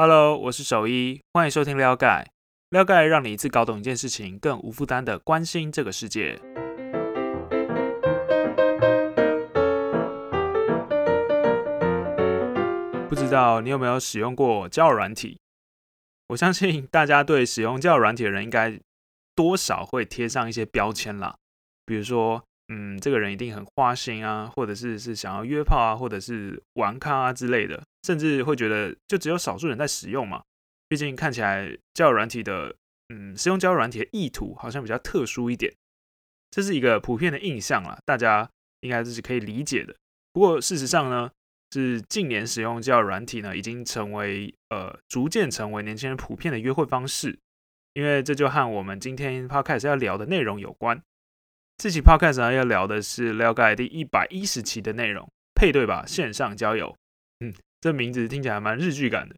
Hello，我是守一，欢迎收听撩盖。撩盖让你一次搞懂一件事情，更无负担的关心这个世界。不知道你有没有使用过交友软体？我相信大家对使用交友软体的人，应该多少会贴上一些标签啦，比如说。嗯，这个人一定很花心啊，或者是是想要约炮啊，或者是玩咖啊之类的，甚至会觉得就只有少数人在使用嘛。毕竟看起来交友软体的，嗯，使用交友软体的意图好像比较特殊一点，这是一个普遍的印象啦，大家应该是可以理解的。不过事实上呢，是近年使用交友软体呢，已经成为呃，逐渐成为年轻人普遍的约会方式，因为这就和我们今天 podcast 要聊的内容有关。这期 podcast 呢要聊的是了解第一百一十期的内容，配对吧线上交友。嗯，这名字听起来蛮日剧感的。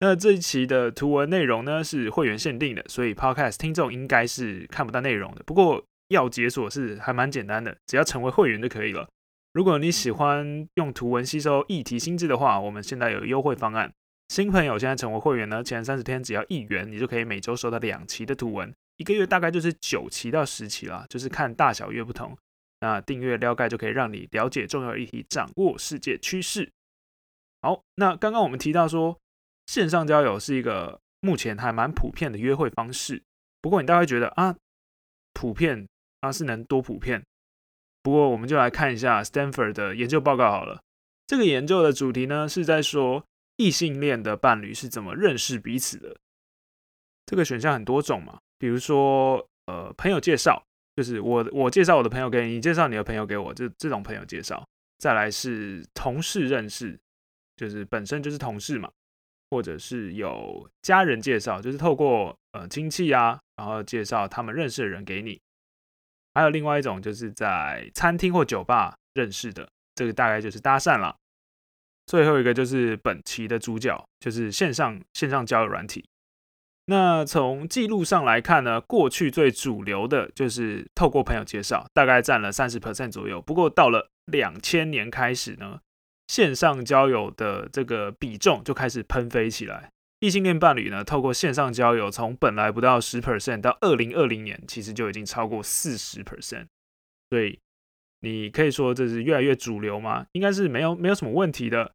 那这一期的图文内容呢是会员限定的，所以 podcast 听众应该是看不到内容的。不过要解锁是还蛮简单的，只要成为会员就可以了。如果你喜欢用图文吸收议题心智的话，我们现在有优惠方案。新朋友现在成为会员呢，前三十天只要一元，你就可以每周收到两期的图文。一个月大概就是九期到十期啦，就是看大小月不同。那订阅了解就可以让你了解重要议题，掌握世界趋势。好，那刚刚我们提到说，线上交友是一个目前还蛮普遍的约会方式。不过你大概觉得啊，普遍啊是能多普遍？不过我们就来看一下 Stanford 的研究报告好了。这个研究的主题呢是在说异性恋的伴侣是怎么认识彼此的。这个选项很多种嘛。比如说，呃，朋友介绍，就是我我介绍我的朋友给你，你介绍你的朋友给我，这这种朋友介绍。再来是同事认识，就是本身就是同事嘛，或者是有家人介绍，就是透过呃亲戚啊，然后介绍他们认识的人给你。还有另外一种就是在餐厅或酒吧认识的，这个大概就是搭讪了。最后一个就是本期的主角，就是线上线上交友软体。那从记录上来看呢，过去最主流的就是透过朋友介绍，大概占了三十 percent 左右。不过到了两千年开始呢，线上交友的这个比重就开始喷飞起来。异性恋伴侣呢，透过线上交友，从本来不到十 percent 到二零二零年，其实就已经超过四十 percent。所以你可以说这是越来越主流吗？应该是没有没有什么问题的。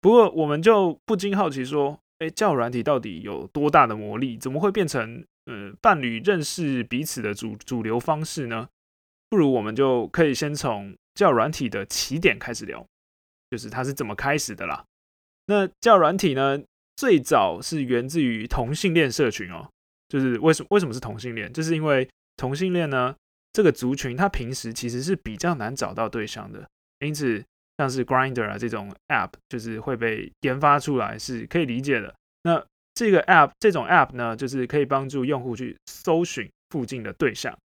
不过我们就不禁好奇说。哎，交友软体到底有多大的魔力？怎么会变成呃伴侣认识彼此的主主流方式呢？不如我们就可以先从交友软体的起点开始聊，就是它是怎么开始的啦。那交友软体呢，最早是源自于同性恋社群哦。就是为什么为什么是同性恋？就是因为同性恋呢这个族群，它平时其实是比较难找到对象的，因此。像是 Grinder 啊这种 App，就是会被研发出来，是可以理解的。那这个 App 这种 App 呢，就是可以帮助用户去搜寻附近的对象。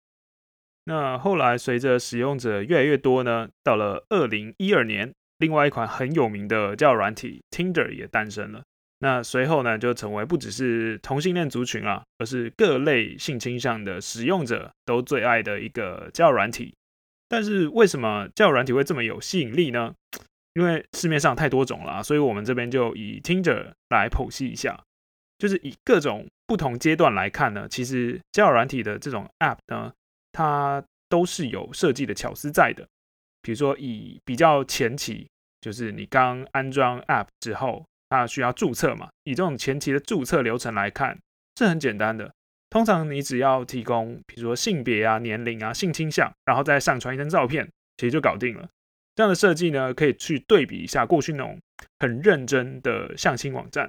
那后来随着使用者越来越多呢，到了二零一二年，另外一款很有名的交友软体 Tinder 也诞生了。那随后呢，就成为不只是同性恋族群啊，而是各类性倾向的使用者都最爱的一个交友软体。但是为什么交友软体会这么有吸引力呢？因为市面上太多种了，所以我们这边就以 Tinder 来剖析一下。就是以各种不同阶段来看呢，其实交友软体的这种 App 呢，它都是有设计的巧思在的。比如说以比较前期，就是你刚安装 App 之后，它需要注册嘛。以这种前期的注册流程来看，是很简单的。通常你只要提供，比如说性别啊、年龄啊、性倾向，然后再上传一张照片，其实就搞定了。这样的设计呢，可以去对比一下过去那种很认真的相亲网站，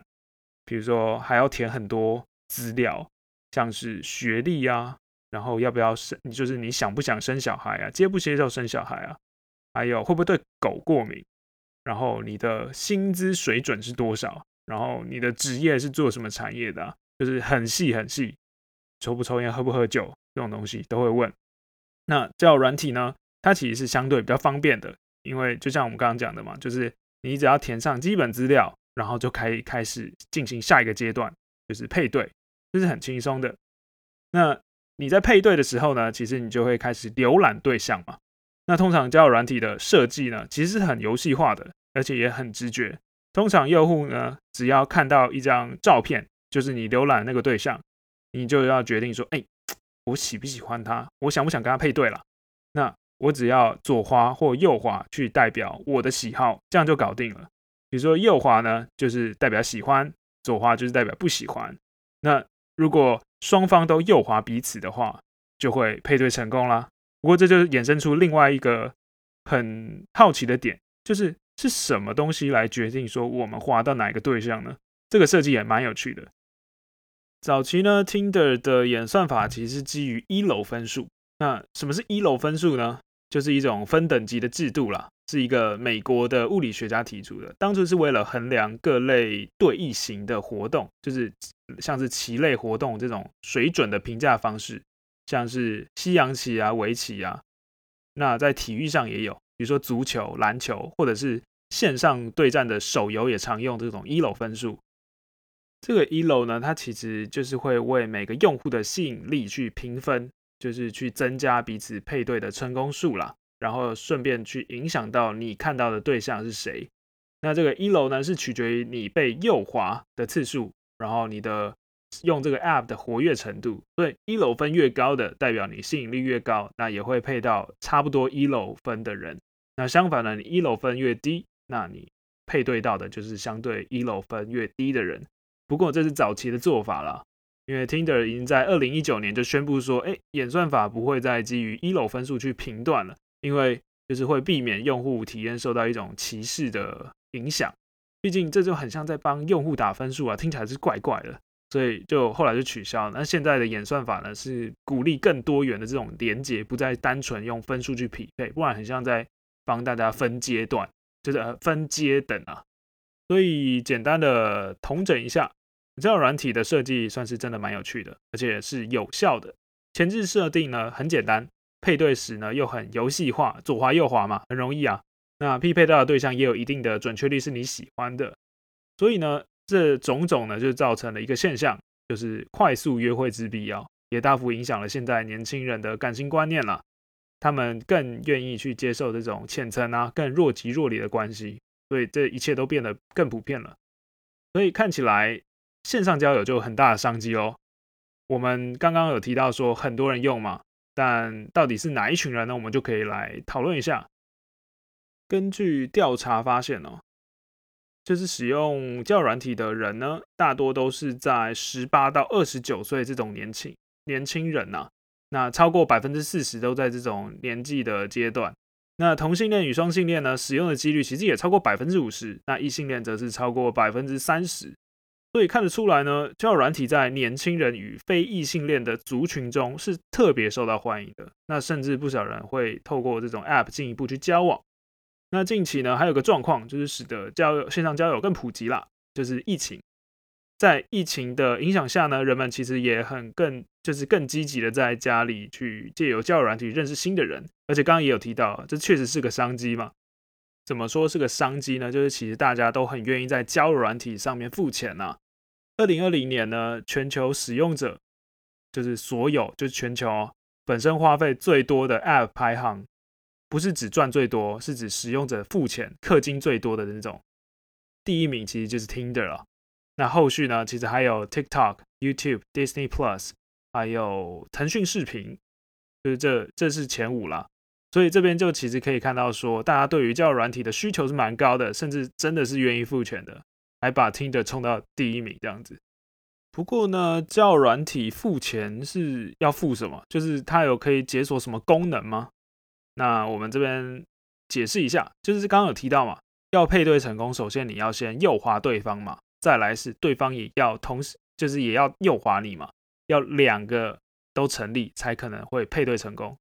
比如说还要填很多资料，像是学历啊，然后要不要生，就是你想不想生小孩啊，接不接受生小孩啊，还有会不会对狗过敏，然后你的薪资水准是多少，然后你的职业是做什么产业的，就是很细很细。抽不抽烟、喝不喝酒这种东西都会问。那叫软体呢？它其实是相对比较方便的，因为就像我们刚刚讲的嘛，就是你只要填上基本资料，然后就可以开始进行下一个阶段，就是配对，这是很轻松的。那你在配对的时候呢，其实你就会开始浏览对象嘛。那通常交友软体的设计呢，其实是很游戏化的，而且也很直觉。通常用户呢，只要看到一张照片，就是你浏览那个对象，你就要决定说，哎，我喜不喜欢他，我想不想跟他配对了？那我只要左滑或右滑去代表我的喜好，这样就搞定了。比如说右滑呢，就是代表喜欢；左滑就是代表不喜欢。那如果双方都右滑彼此的话，就会配对成功啦。不过这就衍生出另外一个很好奇的点，就是。是什么东西来决定说我们滑到哪一个对象呢？这个设计也蛮有趣的。早期呢，Tinder 的演算法其实是基于一楼分数。那什么是一楼分数呢？就是一种分等级的制度啦，是一个美国的物理学家提出的。当初是为了衡量各类对弈型的活动，就是像是棋类活动这种水准的评价方式，像是西洋棋啊、围棋啊。那在体育上也有。比如说足球、篮球，或者是线上对战的手游，也常用这种一楼分数。这个一楼呢，它其实就是会为每个用户的吸引力去评分，就是去增加彼此配对的成功数啦，然后顺便去影响到你看到的对象是谁。那这个一楼呢，是取决于你被右滑的次数，然后你的。用这个 App 的活跃程度，所以一楼分越高的，代表你吸引力越高，那也会配到差不多一楼分的人。那相反呢，你一楼分越低，那你配对到的就是相对一楼分越低的人。不过这是早期的做法了，因为 Tinder 已经在二零一九年就宣布说，哎，演算法不会再基于一楼分数去评断了，因为就是会避免用户体验受到一种歧视的影响。毕竟这就很像在帮用户打分数啊，听起来是怪怪的。所以就后来就取消。那现在的演算法呢，是鼓励更多元的这种连接，不再单纯用分数去匹配，不然很像在帮大家分阶段，就是分阶等啊。所以简单的统整一下，这个软体的设计算是真的蛮有趣的，而且是有效的。前置设定呢很简单，配对时呢又很游戏化，左滑右滑嘛，很容易啊。那匹配到的对象也有一定的准确率是你喜欢的，所以呢。这种种呢，就造成了一个现象，就是快速约会之必要，也大幅影响了现在年轻人的感情观念了。他们更愿意去接受这种浅层啊、更若即若离的关系，所以这一切都变得更普遍了。所以看起来线上交友就有很大的商机哦。我们刚刚有提到说很多人用嘛，但到底是哪一群人呢？我们就可以来讨论一下。根据调查发现哦。就是使用交友软体的人呢，大多都是在十八到二十九岁这种年轻年轻人呐。那超过百分之四十都在这种年纪的阶段。那同性恋与双性恋呢，使用的几率其实也超过百分之五十。那异性恋则是超过百分之三十。所以看得出来呢，交友软体在年轻人与非异性恋的族群中是特别受到欢迎的。那甚至不少人会透过这种 App 进一步去交往。那近期呢，还有个状况，就是使得交友线上交友更普及啦，就是疫情。在疫情的影响下呢，人们其实也很更就是更积极的在家里去借由交友软体认识新的人，而且刚刚也有提到，这确实是个商机嘛。怎么说是个商机呢？就是其实大家都很愿意在交友软体上面付钱呐。二零二零年呢，全球使用者就是所有就是全球本身花费最多的 App 排行。不是只赚最多，是指使用者付钱氪金最多的那种。第一名其实就是 Tinder 了。那后续呢，其实还有 TikTok、YouTube、Disney Plus，还有腾讯视频，就是这这是前五了。所以这边就其实可以看到说，大家对于交友软体的需求是蛮高的，甚至真的是愿意付钱的，还把 Tinder 冲到第一名这样子。不过呢，教软体付钱是要付什么？就是它有可以解锁什么功能吗？那我们这边解释一下，就是刚刚有提到嘛，要配对成功，首先你要先右滑对方嘛，再来是对方也要同时，就是也要右滑你嘛，要两个都成立才可能会配对成功。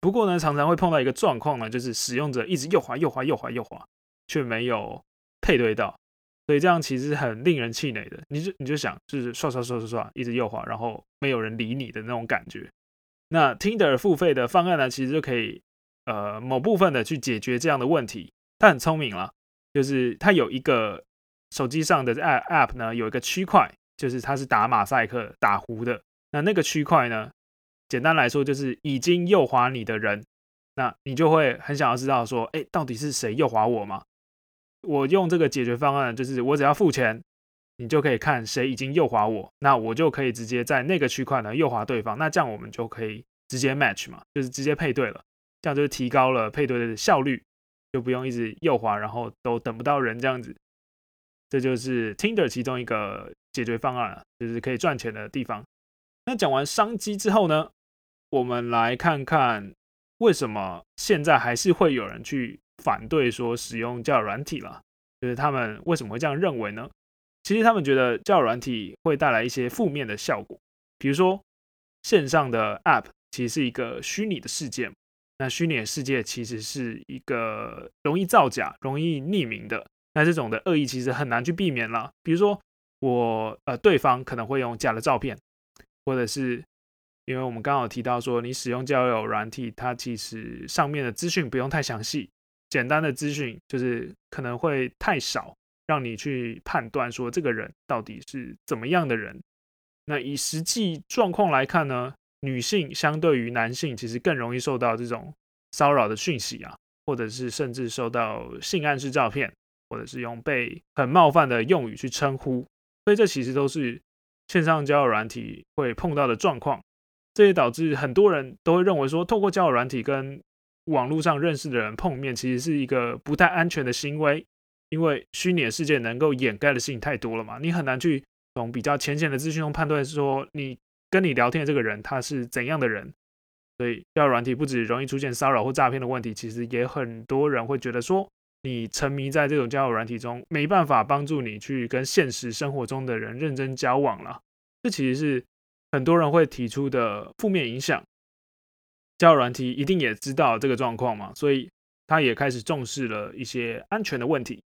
不过呢，常常会碰到一个状况呢，就是使用者一直右滑右滑右滑右滑，却没有配对到，所以这样其实很令人气馁的。你就你就想，就是刷刷刷刷刷，一直右滑，然后没有人理你的那种感觉。那 Tinder 付费的方案呢，其实就可以。呃，某部分的去解决这样的问题，他很聪明了，就是他有一个手机上的 App App 呢，有一个区块，就是它是打马赛克、打糊的。那那个区块呢，简单来说就是已经右滑你的人，那你就会很想要知道说，哎，到底是谁右滑我吗？我用这个解决方案，就是我只要付钱，你就可以看谁已经右滑我，那我就可以直接在那个区块呢右滑对方，那这样我们就可以直接 match 嘛，就是直接配对了，这样就提高了配对的效率，就不用一直右滑，然后都等不到人这样子。这就是 Tinder 其中一个解决方案，就是可以赚钱的地方。那讲完商机之后呢，我们来看看为什么现在还是会有人去反对说使用交友软体了，就是他们为什么会这样认为呢？其实他们觉得交友软体会带来一些负面的效果，比如说线上的 App 其实是一个虚拟的世界，那虚拟的世界其实是一个容易造假、容易匿名的。那这种的恶意其实很难去避免了。比如说，我呃，对方可能会用假的照片，或者是因为我们刚好提到说，你使用交友软体，它其实上面的资讯不用太详细，简单的资讯就是可能会太少，让你去判断说这个人到底是怎么样的人。那以实际状况来看呢，女性相对于男性其实更容易受到这种骚扰的讯息啊，或者是甚至受到性暗示照片。或者是用被很冒犯的用语去称呼，所以这其实都是线上交友软体会碰到的状况。这也导致很多人都会认为说，透过交友软体跟网络上认识的人碰面，其实是一个不太安全的行为，因为虚拟的世界能够掩盖的事情太多了嘛，你很难去从比较浅显的资讯中判断说，你跟你聊天的这个人他是怎样的人。所以交友软体不止容易出现骚扰或诈骗的问题，其实也很多人会觉得说。你沉迷在这种交友软体中，没办法帮助你去跟现实生活中的人认真交往了。这其实是很多人会提出的负面影响。交友软体一定也知道这个状况嘛，所以他也开始重视了一些安全的问题。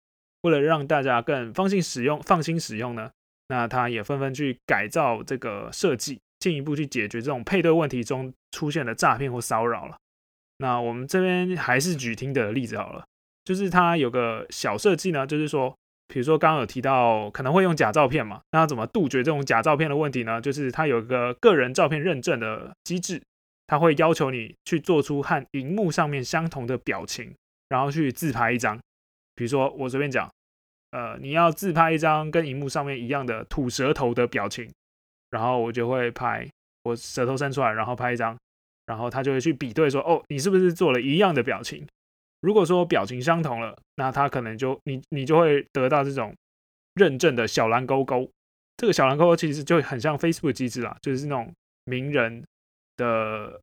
为了让大家更放心使用、放心使用呢，那他也纷纷去改造这个设计，进一步去解决这种配对问题中出现的诈骗或骚扰了。那我们这边还是举听的例子好了。就是它有个小设计呢，就是说，比如说刚刚有提到可能会用假照片嘛，那怎么杜绝这种假照片的问题呢？就是它有个个人照片认证的机制，它会要求你去做出和荧幕上面相同的表情，然后去自拍一张。比如说我随便讲，呃，你要自拍一张跟荧幕上面一样的吐舌头的表情，然后我就会拍我舌头伸出来，然后拍一张，然后他就会去比对说，哦，你是不是做了一样的表情？如果说表情相同了，那他可能就你你就会得到这种认证的小蓝勾勾。这个小蓝勾勾其实就很像 Facebook 机制啦，就是那种名人的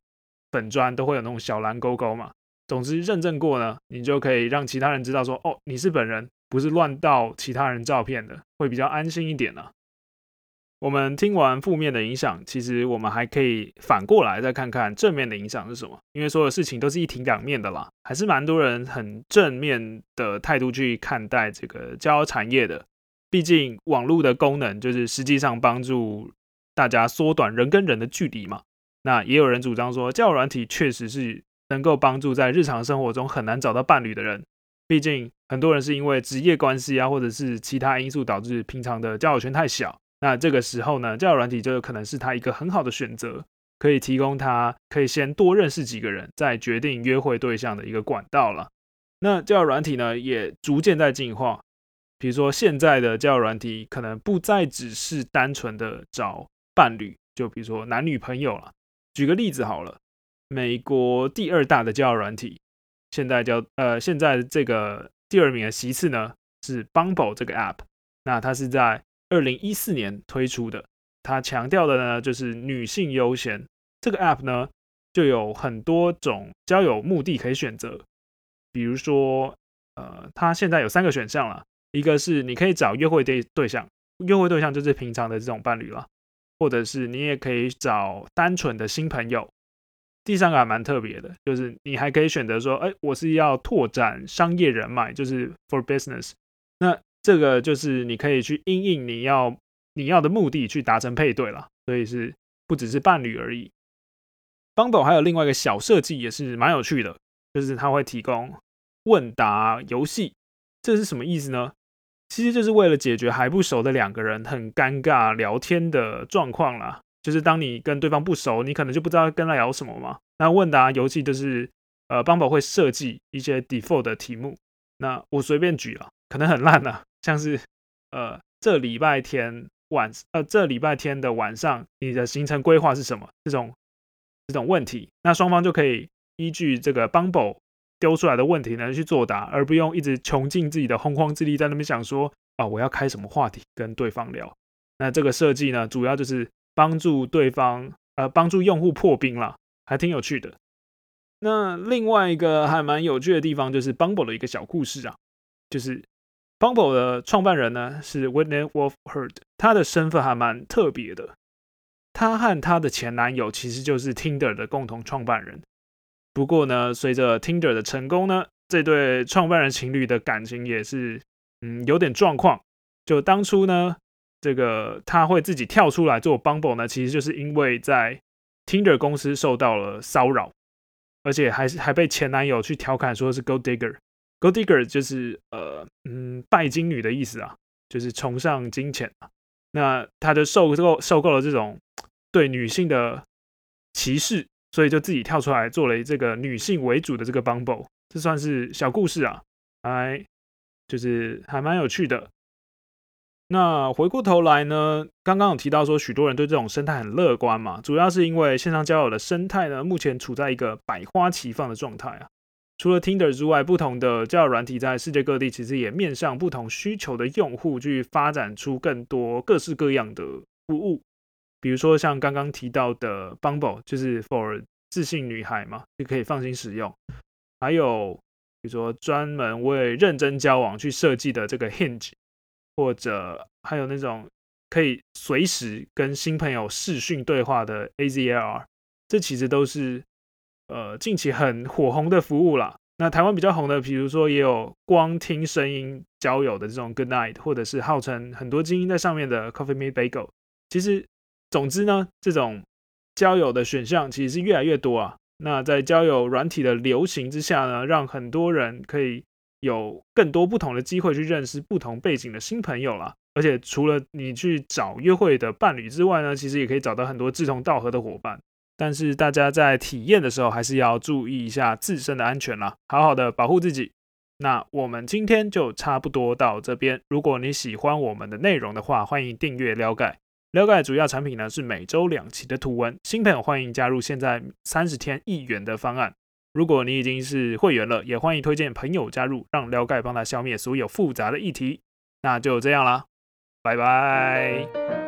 粉砖都会有那种小蓝勾勾嘛。总之认证过呢，你就可以让其他人知道说，哦，你是本人，不是乱盗其他人照片的，会比较安心一点呢。我们听完负面的影响，其实我们还可以反过来再看看正面的影响是什么。因为所有事情都是一体两面的啦，还是蛮多人很正面的态度去看待这个交友产业的。毕竟网络的功能就是实际上帮助大家缩短人跟人的距离嘛。那也有人主张说，交友软体确实是能够帮助在日常生活中很难找到伴侣的人。毕竟很多人是因为职业关系啊，或者是其他因素导致平常的交友圈太小。那这个时候呢，交友软体就有可能是他一个很好的选择，可以提供他可以先多认识几个人，再决定约会对象的一个管道了。那交友软体呢，也逐渐在进化。比如说，现在的交友软体可能不再只是单纯的找伴侣，就比如说男女朋友了。举个例子好了，美国第二大的交友软体，现在叫呃，现在这个第二名的其次呢是 Bumble 这个 App，那它是在。二零一四年推出的，它强调的呢就是女性优先。这个 app 呢就有很多种交友目的可以选择，比如说，呃，它现在有三个选项了，一个是你可以找约会对对象，约会对象就是平常的这种伴侣了，或者是你也可以找单纯的新朋友。第三个还蛮特别的，就是你还可以选择说，哎，我是要拓展商业人脉，就是 for business。那这个就是你可以去应应你要你要的目的去达成配对了，所以是不只是伴侣而已。Bumble 还有另外一个小设计也是蛮有趣的，就是它会提供问答游戏，这是什么意思呢？其实就是为了解决还不熟的两个人很尴尬聊天的状况啦。就是当你跟对方不熟，你可能就不知道跟他聊什么嘛。那问答游戏就是，呃，b 就是呃，Bumble 会设计一些 default 的题目。那我随便举了。可能很烂啊，像是呃这礼拜天晚呃这礼拜天的晚上，你的行程规划是什么？这种这种问题，那双方就可以依据这个 Bumble 丢出来的问题呢去作答，而不用一直穷尽自己的洪荒之力在那边想说啊我要开什么话题跟对方聊。那这个设计呢，主要就是帮助对方呃帮助用户破冰了，还挺有趣的。那另外一个还蛮有趣的地方就是 Bumble 的一个小故事啊，就是 Bumble 的创办人呢是 Whitney Wolf Herd，他的身份还蛮特别的。他和他的前男友其实就是 Tinder 的共同创办人。不过呢，随着 Tinder 的成功呢，这对创办人情侣的感情也是嗯有点状况。就当初呢，这个他会自己跳出来做 Bumble 呢，其实就是因为在 Tinder 公司受到了骚扰。而且还是还被前男友去调侃说是 Go Digger Goldigger 就是呃嗯拜金女的意思啊，就是崇尚金钱啊。那他就受够受够了这种对女性的歧视，所以就自己跳出来做了这个女性为主的这个 Bumble，这算是小故事啊，还就是还蛮有趣的。那回过头来呢，刚刚有提到说，许多人对这种生态很乐观嘛，主要是因为线上交友的生态呢，目前处在一个百花齐放的状态啊。除了 Tinder 之外，不同的交友软体在世界各地其实也面向不同需求的用户去发展出更多各式各样的服务。比如说像刚刚提到的 Bumble，就是 for 自信女孩嘛，就可以放心使用。还有比如说专门为认真交往去设计的这个 Hinge。或者还有那种可以随时跟新朋友视讯对话的 AZLR，这其实都是呃近期很火红的服务啦。那台湾比较红的，比如说也有光听声音交友的这种 Good Night，或者是号称很多精英在上面的 Coffee Mate Bagel。其实总之呢，这种交友的选项其实是越来越多啊。那在交友软体的流行之下呢，让很多人可以。有更多不同的机会去认识不同背景的新朋友啦，而且除了你去找约会的伴侣之外呢，其实也可以找到很多志同道合的伙伴。但是大家在体验的时候，还是要注意一下自身的安全啦，好好的保护自己。那我们今天就差不多到这边。如果你喜欢我们的内容的话，欢迎订阅撩盖。撩盖主要产品呢是每周两期的图文，新朋友欢迎加入现在三十天一元的方案。如果你已经是会员了，也欢迎推荐朋友加入，让撩盖帮他消灭所有复杂的议题。那就这样啦，拜拜。